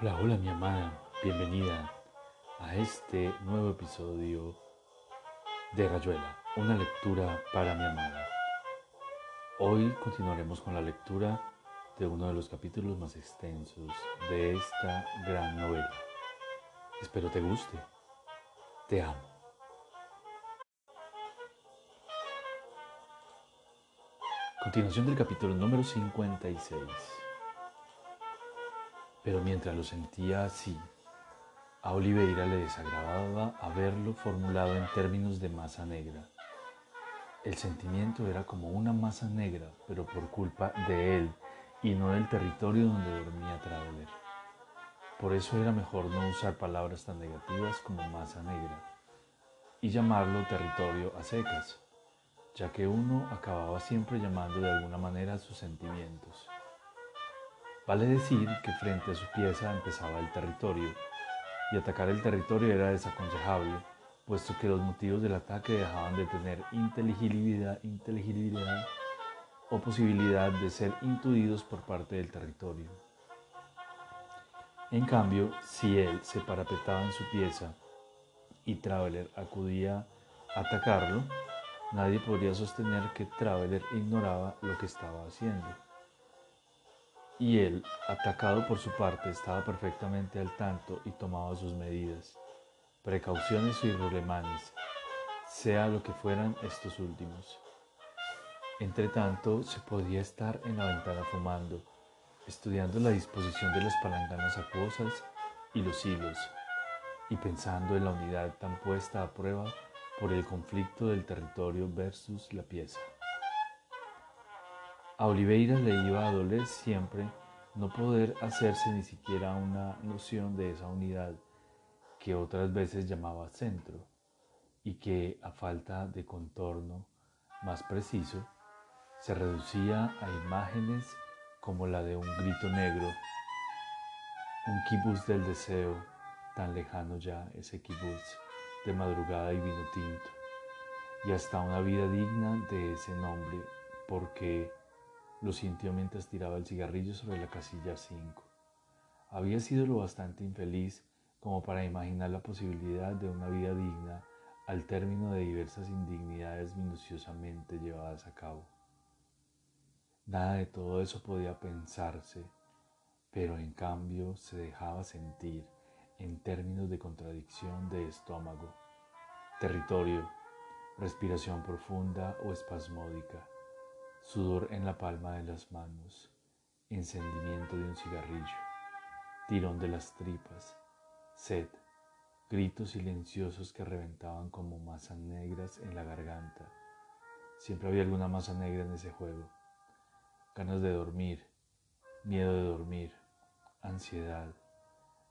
Hola, hola mi amada, bienvenida a este nuevo episodio de Rayuela, una lectura para mi amada. Hoy continuaremos con la lectura de uno de los capítulos más extensos de esta gran novela. Espero te guste. Te amo. Continuación del capítulo número 56. Pero mientras lo sentía así, a Oliveira le desagradaba haberlo formulado en términos de masa negra. El sentimiento era como una masa negra, pero por culpa de él y no del territorio donde dormía Traveler. Por eso era mejor no usar palabras tan negativas como masa negra y llamarlo territorio a secas, ya que uno acababa siempre llamando de alguna manera sus sentimientos. Vale decir que frente a su pieza empezaba el territorio, y atacar el territorio era desaconsejable, puesto que los motivos del ataque dejaban de tener inteligibilidad, inteligibilidad o posibilidad de ser intuidos por parte del territorio. En cambio, si él se parapetaba en su pieza y Traveler acudía a atacarlo, nadie podría sostener que Traveler ignoraba lo que estaba haciendo y él, atacado por su parte, estaba perfectamente al tanto y tomaba sus medidas, precauciones y relemanes, sea lo que fueran estos últimos. Entre tanto, se podía estar en la ventana fumando, estudiando la disposición de las palanganas acuosas y los hilos, y pensando en la unidad tan puesta a prueba por el conflicto del territorio versus la pieza. A Oliveira le iba a doler siempre no poder hacerse ni siquiera una noción de esa unidad que otras veces llamaba centro y que a falta de contorno más preciso se reducía a imágenes como la de un grito negro, un kibutz del deseo, tan lejano ya ese kibutz de madrugada y vino tinto, y hasta una vida digna de ese nombre, porque lo sintió mientras tiraba el cigarrillo sobre la casilla 5. Había sido lo bastante infeliz como para imaginar la posibilidad de una vida digna al término de diversas indignidades minuciosamente llevadas a cabo. Nada de todo eso podía pensarse, pero en cambio se dejaba sentir en términos de contradicción de estómago, territorio, respiración profunda o espasmódica sudor en la palma de las manos, encendimiento de un cigarrillo, tirón de las tripas, sed, gritos silenciosos que reventaban como masas negras en la garganta. Siempre había alguna masa negra en ese juego. Ganas de dormir, miedo de dormir, ansiedad,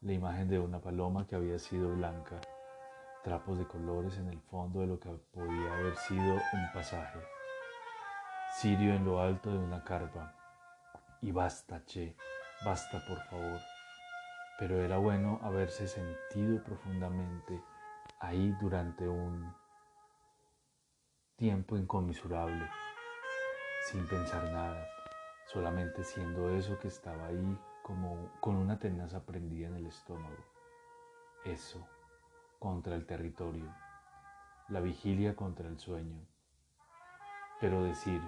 la imagen de una paloma que había sido blanca, trapos de colores en el fondo de lo que podía haber sido un pasaje. Sirio en lo alto de una carpa. Y basta, che, basta por favor. Pero era bueno haberse sentido profundamente ahí durante un tiempo inconmensurable, sin pensar nada, solamente siendo eso que estaba ahí como con una tenaza prendida en el estómago. Eso, contra el territorio, la vigilia contra el sueño. Pero decir,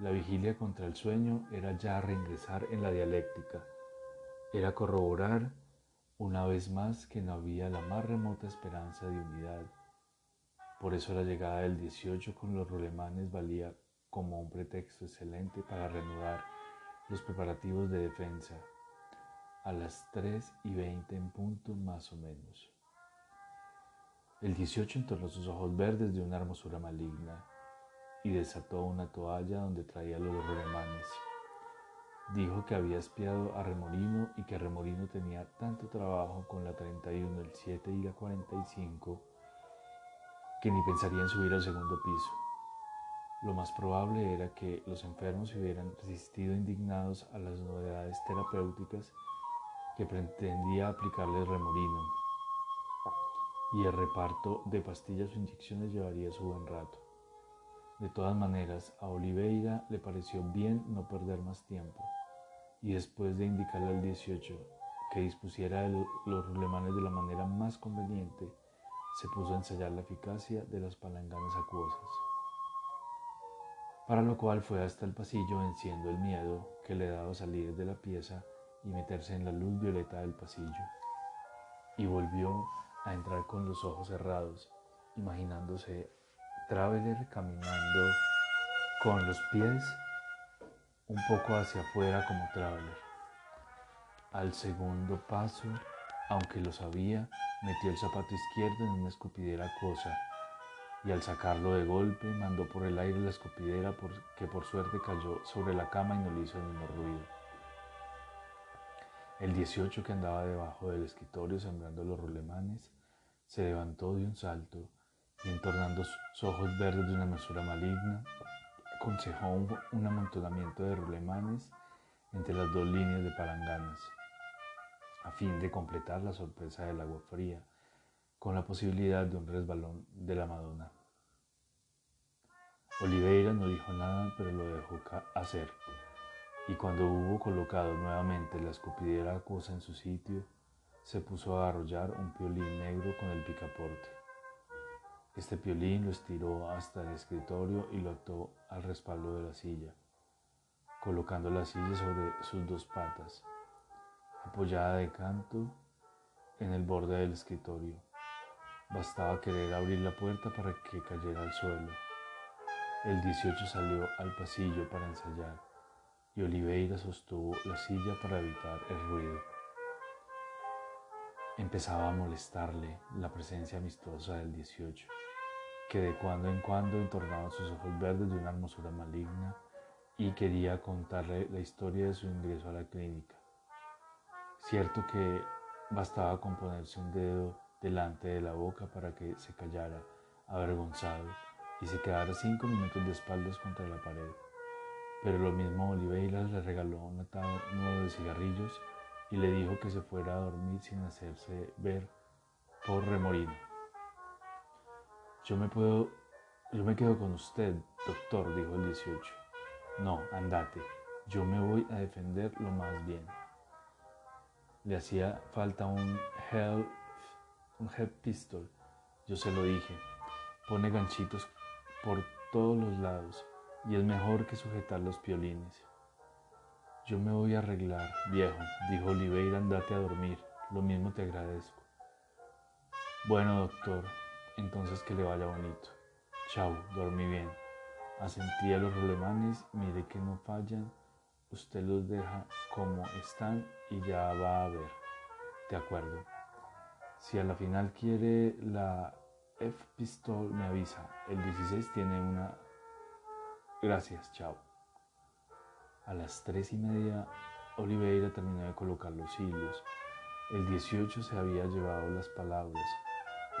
la vigilia contra el sueño era ya reingresar en la dialéctica, era corroborar una vez más que no había la más remota esperanza de unidad. Por eso la llegada del 18 con los rolemanes valía como un pretexto excelente para reanudar los preparativos de defensa a las 3 y 20 en punto más o menos. El 18 entornó sus ojos verdes de una hermosura maligna y desató una toalla donde traía los relemanes. Dijo que había espiado a Remorino y que Remorino tenía tanto trabajo con la 31, el 7 y la 45 que ni pensaría en subir al segundo piso. Lo más probable era que los enfermos hubieran resistido indignados a las novedades terapéuticas que pretendía aplicarles Remorino, y el reparto de pastillas o inyecciones llevaría su buen rato. De todas maneras, a Oliveira le pareció bien no perder más tiempo, y después de indicarle al 18 que dispusiera los rulemanes de la manera más conveniente, se puso a ensayar la eficacia de las palanganas acuosas. Para lo cual fue hasta el pasillo venciendo el miedo que le daba salir de la pieza y meterse en la luz violeta del pasillo. Y volvió a entrar con los ojos cerrados, imaginándose Traveler caminando con los pies un poco hacia afuera como Traveler. Al segundo paso, aunque lo sabía, metió el zapato izquierdo en una escupidera cosa y al sacarlo de golpe mandó por el aire la escupidera que por suerte cayó sobre la cama y no le hizo ningún ruido. El 18 que andaba debajo del escritorio sembrando los rulemanes se levantó de un salto y entornando sus ojos verdes de una mesura maligna, aconsejó un, amontonamiento de rulemanes entre las dos líneas de palanganas, a fin de completar la sorpresa del agua fría con la posibilidad de un resbalón de la Madonna. Oliveira no dijo nada, pero lo dejó hacer, y cuando hubo colocado nuevamente la escupidera acuosa en su sitio, se puso a arrollar un piolín negro con el picaporte. Este piolín lo estiró hasta el escritorio y lo ató al respaldo de la silla, colocando la silla sobre sus dos patas, apoyada de canto en el borde del escritorio. Bastaba querer abrir la puerta para que cayera al suelo. El 18 salió al pasillo para ensayar y Oliveira sostuvo la silla para evitar el ruido. Empezaba a molestarle la presencia amistosa del 18, que de cuando en cuando entornaba sus ojos verdes de una hermosura maligna y quería contarle la historia de su ingreso a la clínica. Cierto que bastaba con ponerse un dedo delante de la boca para que se callara, avergonzado, y se quedara cinco minutos de espaldas contra la pared. Pero lo mismo Oliveira le regaló un atado nuevo de cigarrillos y le dijo que se fuera a dormir sin hacerse ver por remorino. Yo me puedo, yo me quedo con usted, doctor, dijo el 18. No, andate, yo me voy a defender lo más bien. Le hacía falta un hell un head pistol. Yo se lo dije. Pone ganchitos por todos los lados y es mejor que sujetar los piolines. Yo me voy a arreglar, viejo, dijo Oliveira, andate a dormir. Lo mismo te agradezco. Bueno, doctor, entonces que le vaya bonito. Chao, dormí bien. Asentí a los rolemanes, mire que no fallan. Usted los deja como están y ya va a ver. De acuerdo. Si a la final quiere la F-Pistol, me avisa. El 16 tiene una... Gracias, chao. A las tres y media, Oliveira terminó de colocar los hilos. El 18 se había llevado las palabras.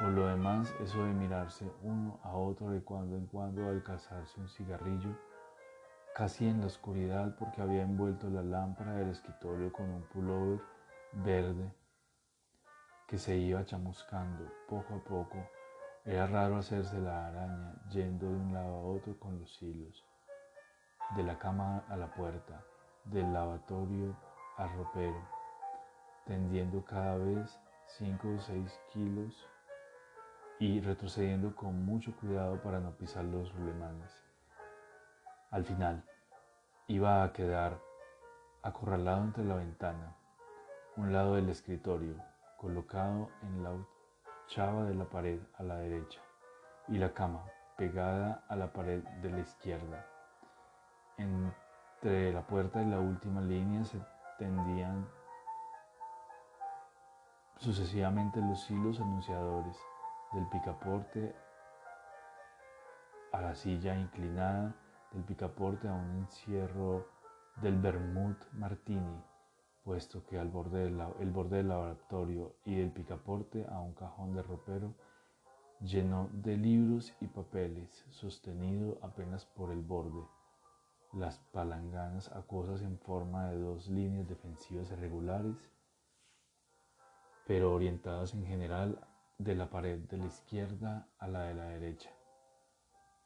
Por lo demás, eso de mirarse uno a otro de cuando en cuando al cazarse un cigarrillo, casi en la oscuridad porque había envuelto la lámpara del escritorio con un pullover verde que se iba chamuscando poco a poco. Era raro hacerse la araña yendo de un lado a otro con los hilos, de la cama a la puerta, del lavatorio al ropero, tendiendo cada vez cinco o seis kilos y retrocediendo con mucho cuidado para no pisar los rulemanes. Al final, iba a quedar acorralado entre la ventana, un lado del escritorio, colocado en la chava de la pared a la derecha y la cama pegada a la pared de la izquierda. Entre la puerta y la última línea se tendían sucesivamente los hilos anunciadores del picaporte a la silla inclinada, del picaporte a un encierro del Bermud Martini puesto que al borde del, el borde del laboratorio y del picaporte a un cajón de ropero lleno de libros y papeles, sostenido apenas por el borde. Las palanganas acuosas en forma de dos líneas defensivas irregulares, pero orientadas en general de la pared de la izquierda a la de la derecha,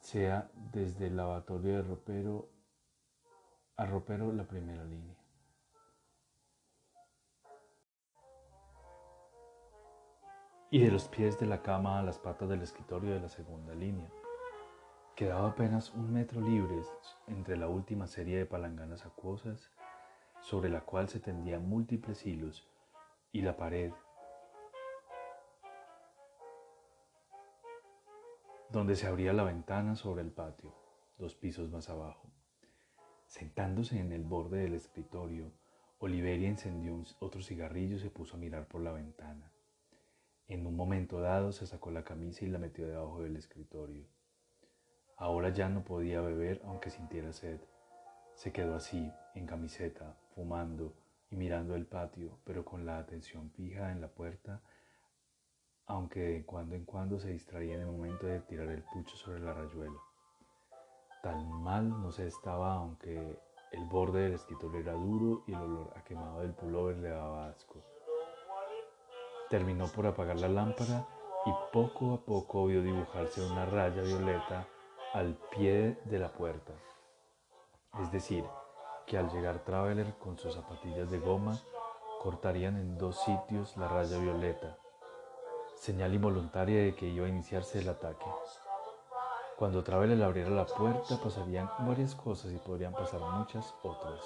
sea desde el lavatorio de ropero a ropero la primera línea. y de los pies de la cama a las patas del escritorio de la segunda línea. Quedaba apenas un metro libre entre la última serie de palanganas acuosas sobre la cual se tendían múltiples hilos y la pared donde se abría la ventana sobre el patio, dos pisos más abajo. Sentándose en el borde del escritorio, Oliveria encendió otro cigarrillo y se puso a mirar por la ventana. En un momento dado se sacó la camisa y la metió debajo del escritorio. Ahora ya no podía beber aunque sintiera sed. Se quedó así, en camiseta, fumando y mirando el patio, pero con la atención fija en la puerta, aunque de cuando en cuando se distraía en el momento de tirar el pucho sobre la rayuela. Tan mal no se estaba, aunque el borde del escritorio era duro y el olor a quemado del pullover le daba asco. Terminó por apagar la lámpara y poco a poco vio dibujarse una raya violeta al pie de la puerta. Es decir, que al llegar Traveler con sus zapatillas de goma, cortarían en dos sitios la raya violeta, señal involuntaria de que iba a iniciarse el ataque. Cuando Traveler abriera la puerta pasarían varias cosas y podrían pasar muchas otras.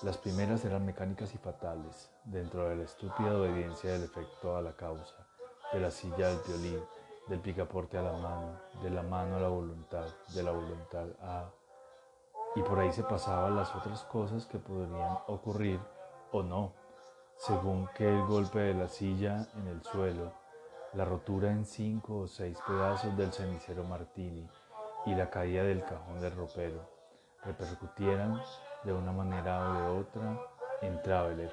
Las primeras eran mecánicas y fatales, dentro de la estúpida obediencia del efecto a la causa, de la silla al violín, del picaporte a la mano, de la mano a la voluntad, de la voluntad a... Y por ahí se pasaban las otras cosas que podrían ocurrir o no, según que el golpe de la silla en el suelo, la rotura en cinco o seis pedazos del cenicero Martini y la caída del cajón del ropero repercutieran de una manera o de otra en Traveler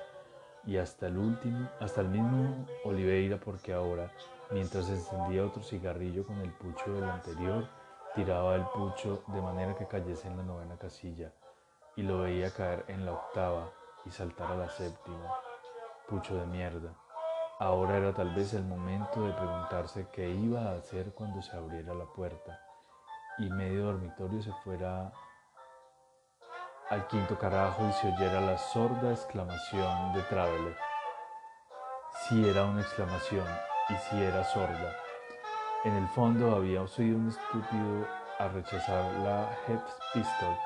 y hasta el último, hasta el mismo Oliveira porque ahora, mientras encendía otro cigarrillo con el pucho del anterior, tiraba el pucho de manera que cayese en la novena casilla y lo veía caer en la octava y saltar a la séptima. Pucho de mierda. Ahora era tal vez el momento de preguntarse qué iba a hacer cuando se abriera la puerta y medio dormitorio se fuera al quinto carajo y se oyera la sorda exclamación de Traveler. Si era una exclamación y si era sorda. En el fondo había oído un estúpido a rechazar la Head Pistol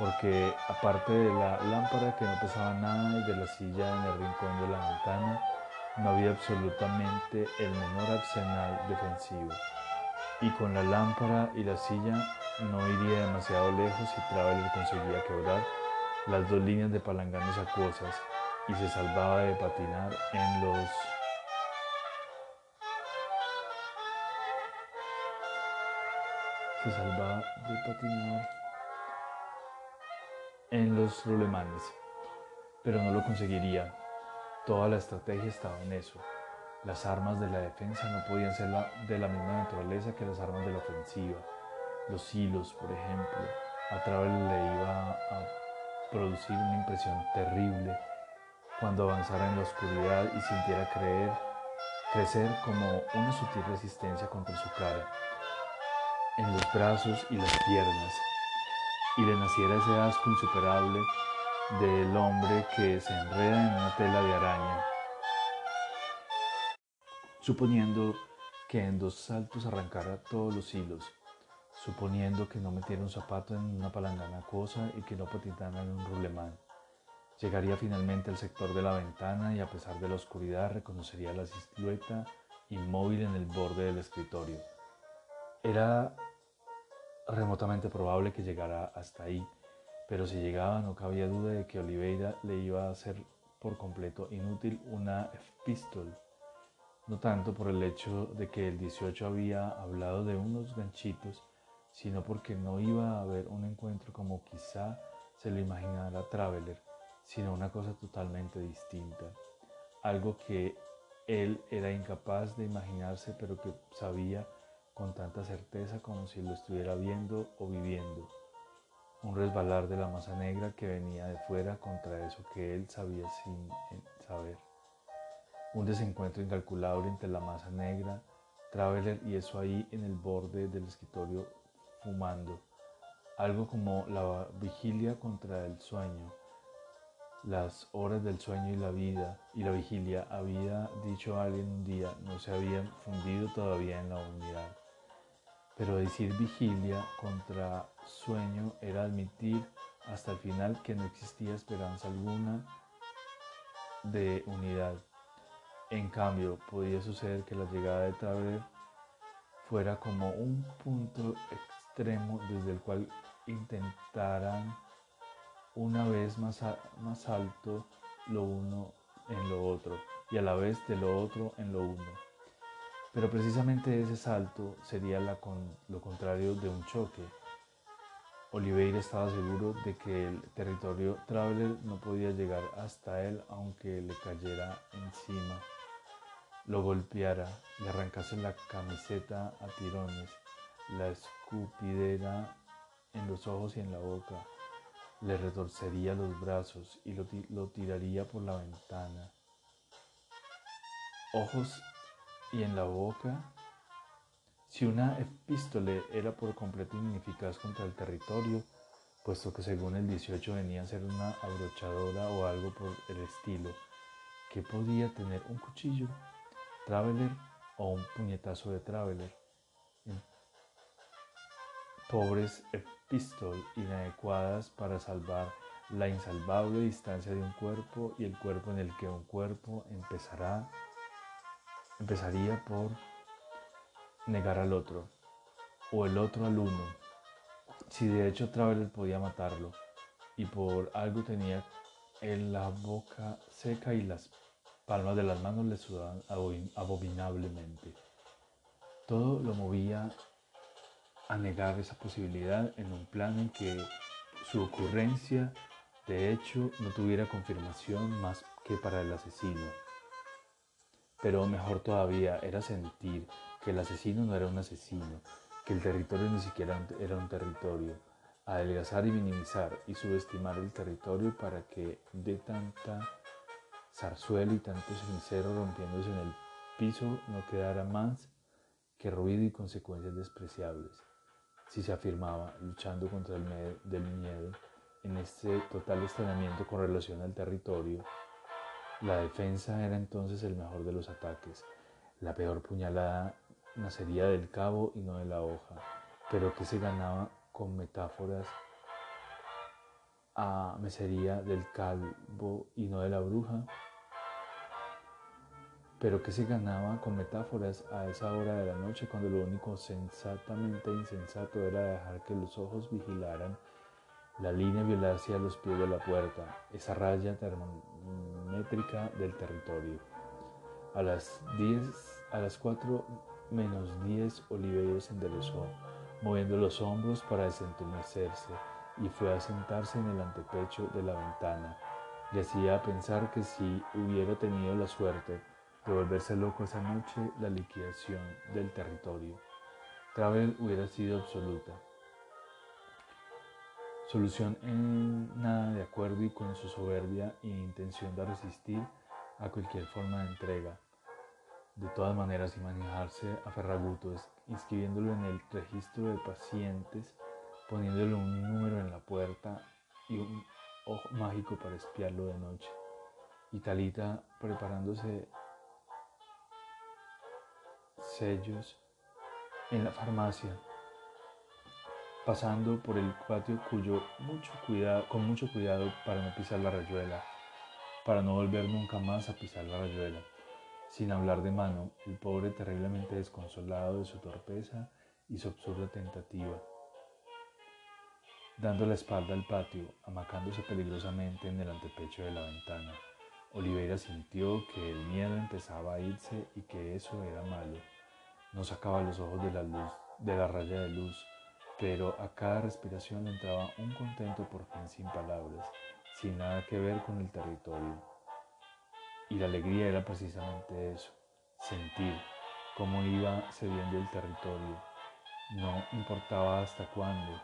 porque aparte de la lámpara que no pesaba nada y de la silla en el rincón de la ventana, no había absolutamente el menor arsenal defensivo, y con la lámpara y la silla no iría demasiado lejos si Traveler conseguía quebrar las dos líneas de palanganes acuosas y se salvaba de patinar en los se salvaba de patinar en los rulemanes, pero no lo conseguiría Toda la estrategia estaba en eso. Las armas de la defensa no podían ser de la misma naturaleza que las armas de la ofensiva. Los hilos, por ejemplo, a través le iba a producir una impresión terrible cuando avanzara en la oscuridad y sintiera creer, crecer como una sutil resistencia contra su cara, en los brazos y las piernas, y le naciera ese asco insuperable del hombre que se enreda en una tela de araña, suponiendo que en dos saltos arrancara todos los hilos, suponiendo que no metiera un zapato en una palangana cosa y que no patinara en un rulemán. Llegaría finalmente al sector de la ventana y a pesar de la oscuridad reconocería la silueta inmóvil en el borde del escritorio. Era remotamente probable que llegara hasta ahí, pero si llegaba no cabía duda de que Oliveira le iba a hacer por completo inútil una pistol, no tanto por el hecho de que el 18 había hablado de unos ganchitos, sino porque no iba a haber un encuentro como quizá se lo imaginara Traveler, sino una cosa totalmente distinta, algo que él era incapaz de imaginarse pero que sabía con tanta certeza como si lo estuviera viendo o viviendo un resbalar de la masa negra que venía de fuera contra eso que él sabía sin saber. Un desencuentro incalculable entre la masa negra, Traveler y eso ahí en el borde del escritorio fumando. Algo como la vigilia contra el sueño. las horas del sueño y la vida y la vigilia, había dicho alguien un día, no se habían fundido todavía en la unidad. Pero decir vigilia contra sueño era admitir hasta el final que no existía esperanza alguna de unidad. En cambio, podía suceder que la llegada de Traveler fuera como un punto extremo desde el cual intentaran una vez más alto lo uno en lo otro y a la vez de lo otro en lo uno. Pero precisamente ese salto sería lo contrario de un choque. Oliveira estaba seguro de que el territorio Traveler no podía llegar hasta él aunque le cayera encima, lo golpeara, le arrancase la camiseta a tirones, la escupidera en los ojos y en la boca, le retorcería los brazos y lo, tiraría por la ventana. Ojos y en la boca. Si una epístole era por completo ineficaz contra el territorio, puesto que según el 18 venía a ser una abrochadora o algo por el estilo, ¿qué podía tener un cuchillo, traveler o un puñetazo de traveler? Pobres pistol inadecuadas para salvar la insalvable distancia de un cuerpo y el cuerpo en el que un cuerpo empezará, empezaría por negar al otro o el otro al uno. Si de hecho Traveler podía matarlo y por algo tenía en la boca seca y las palmas de las manos le sudaban abominablemente. Todo lo movía a negar esa posibilidad en un plan en que su ocurrencia de hecho no tuviera confirmación más que para el asesino. Pero mejor todavía era sentir que el asesino no era un asesino, que el territorio ni siquiera era un territorio, adelgazar y minimizar y subestimar el territorio para que de tanta zarzuela y tanto sincero rompiéndose en el piso no quedara más que ruido y consecuencias despreciables. Si se afirmaba, luchando contra el del miedo, en este total extrañamiento con relación al territorio, la defensa era entonces el mejor de los ataques. La peor puñalada nacería del cabo y no de la hoja, pero que se ganaba con metáforas a mesería del calvo y no de la bruja, pero que se ganaba con metáforas a esa hora de la noche cuando lo único sensatamente insensato era dejar que los ojos vigilaran la línea violar hacia los pies de la puerta, esa raya termométrica del territorio. A las 10, a las 4 menos 10, Oliveira se enderezó, moviendo los hombros para desentumecerse, y fue a sentarse en el antepecho de la ventana. Le hacía pensar que si hubiera tenido la suerte de volverse loco esa noche la liquidación del territorio. Travel hubiera sido absoluta. Solución en nada de acuerdo y con su soberbia e intención de resistir a cualquier forma de entrega. De todas maneras, y manejarse a Ferraguto, inscribiéndolo en el registro de pacientes, poniéndole un número en la puerta y un ojo mágico para espiarlo de noche. Y Talita preparándose sellos en la farmacia, pasando por el patio cuyo mucho cuidado, con mucho cuidado para no pisar la rayuela, para no volver nunca más a pisar la rayuela. Sin hablar de mano, el pobre terriblemente desconsolado de su torpeza y su absurda tentativa. Dando la espalda al patio, amacándose peligrosamente en el antepecho de la ventana, Oliveira sintió que el miedo empezaba a irse y que eso era malo. No sacaba los ojos de la luz, de la raya de luz, pero a cada respiración entraba un contento por fin sin palabras, sin nada que ver con el territorio. Y la alegría era precisamente eso, sentir cómo iba cediendo el territorio. No importaba hasta cuándo.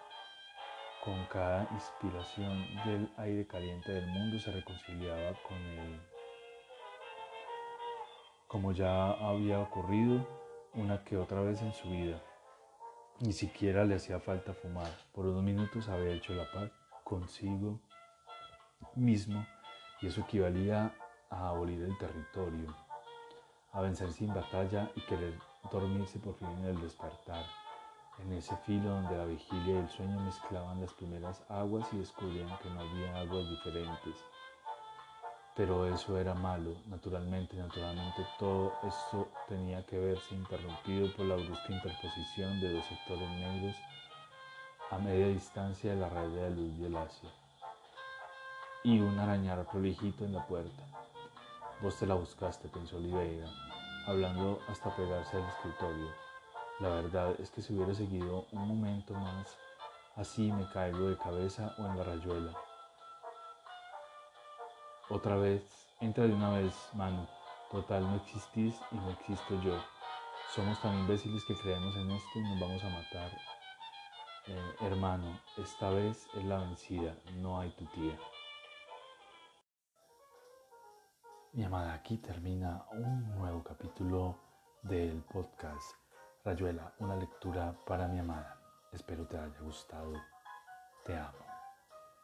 Con cada inspiración del aire caliente del mundo se reconciliaba con él. Como ya había ocurrido, una que otra vez en su vida. Ni siquiera le hacía falta fumar. Por unos minutos había hecho la paz consigo mismo y eso equivalía a abolir el territorio, a vencer sin batalla y querer dormirse por fin en el despertar, en ese filo donde la vigilia y el sueño mezclaban las primeras aguas y descubrían que no había aguas diferentes. Pero eso era malo, naturalmente, naturalmente todo esto tenía que verse interrumpido por la brusca interposición de dos sectores negros a media distancia de la raya de luz Asia y un arañar prolijito en la puerta. Vos te la buscaste, pensó Oliveira, hablando hasta pegarse al escritorio. La verdad es que si hubiera seguido un momento más, así me caigo de cabeza o en la rayuela. Otra vez, entra de una vez, Manu. Total, no existís y no existo yo. Somos tan imbéciles que creemos en esto y nos vamos a matar. Eh, hermano, esta vez es la vencida, no hay tu tía. Mi amada, aquí termina un nuevo capítulo del podcast Rayuela, una lectura para mi amada. Espero te haya gustado. Te amo.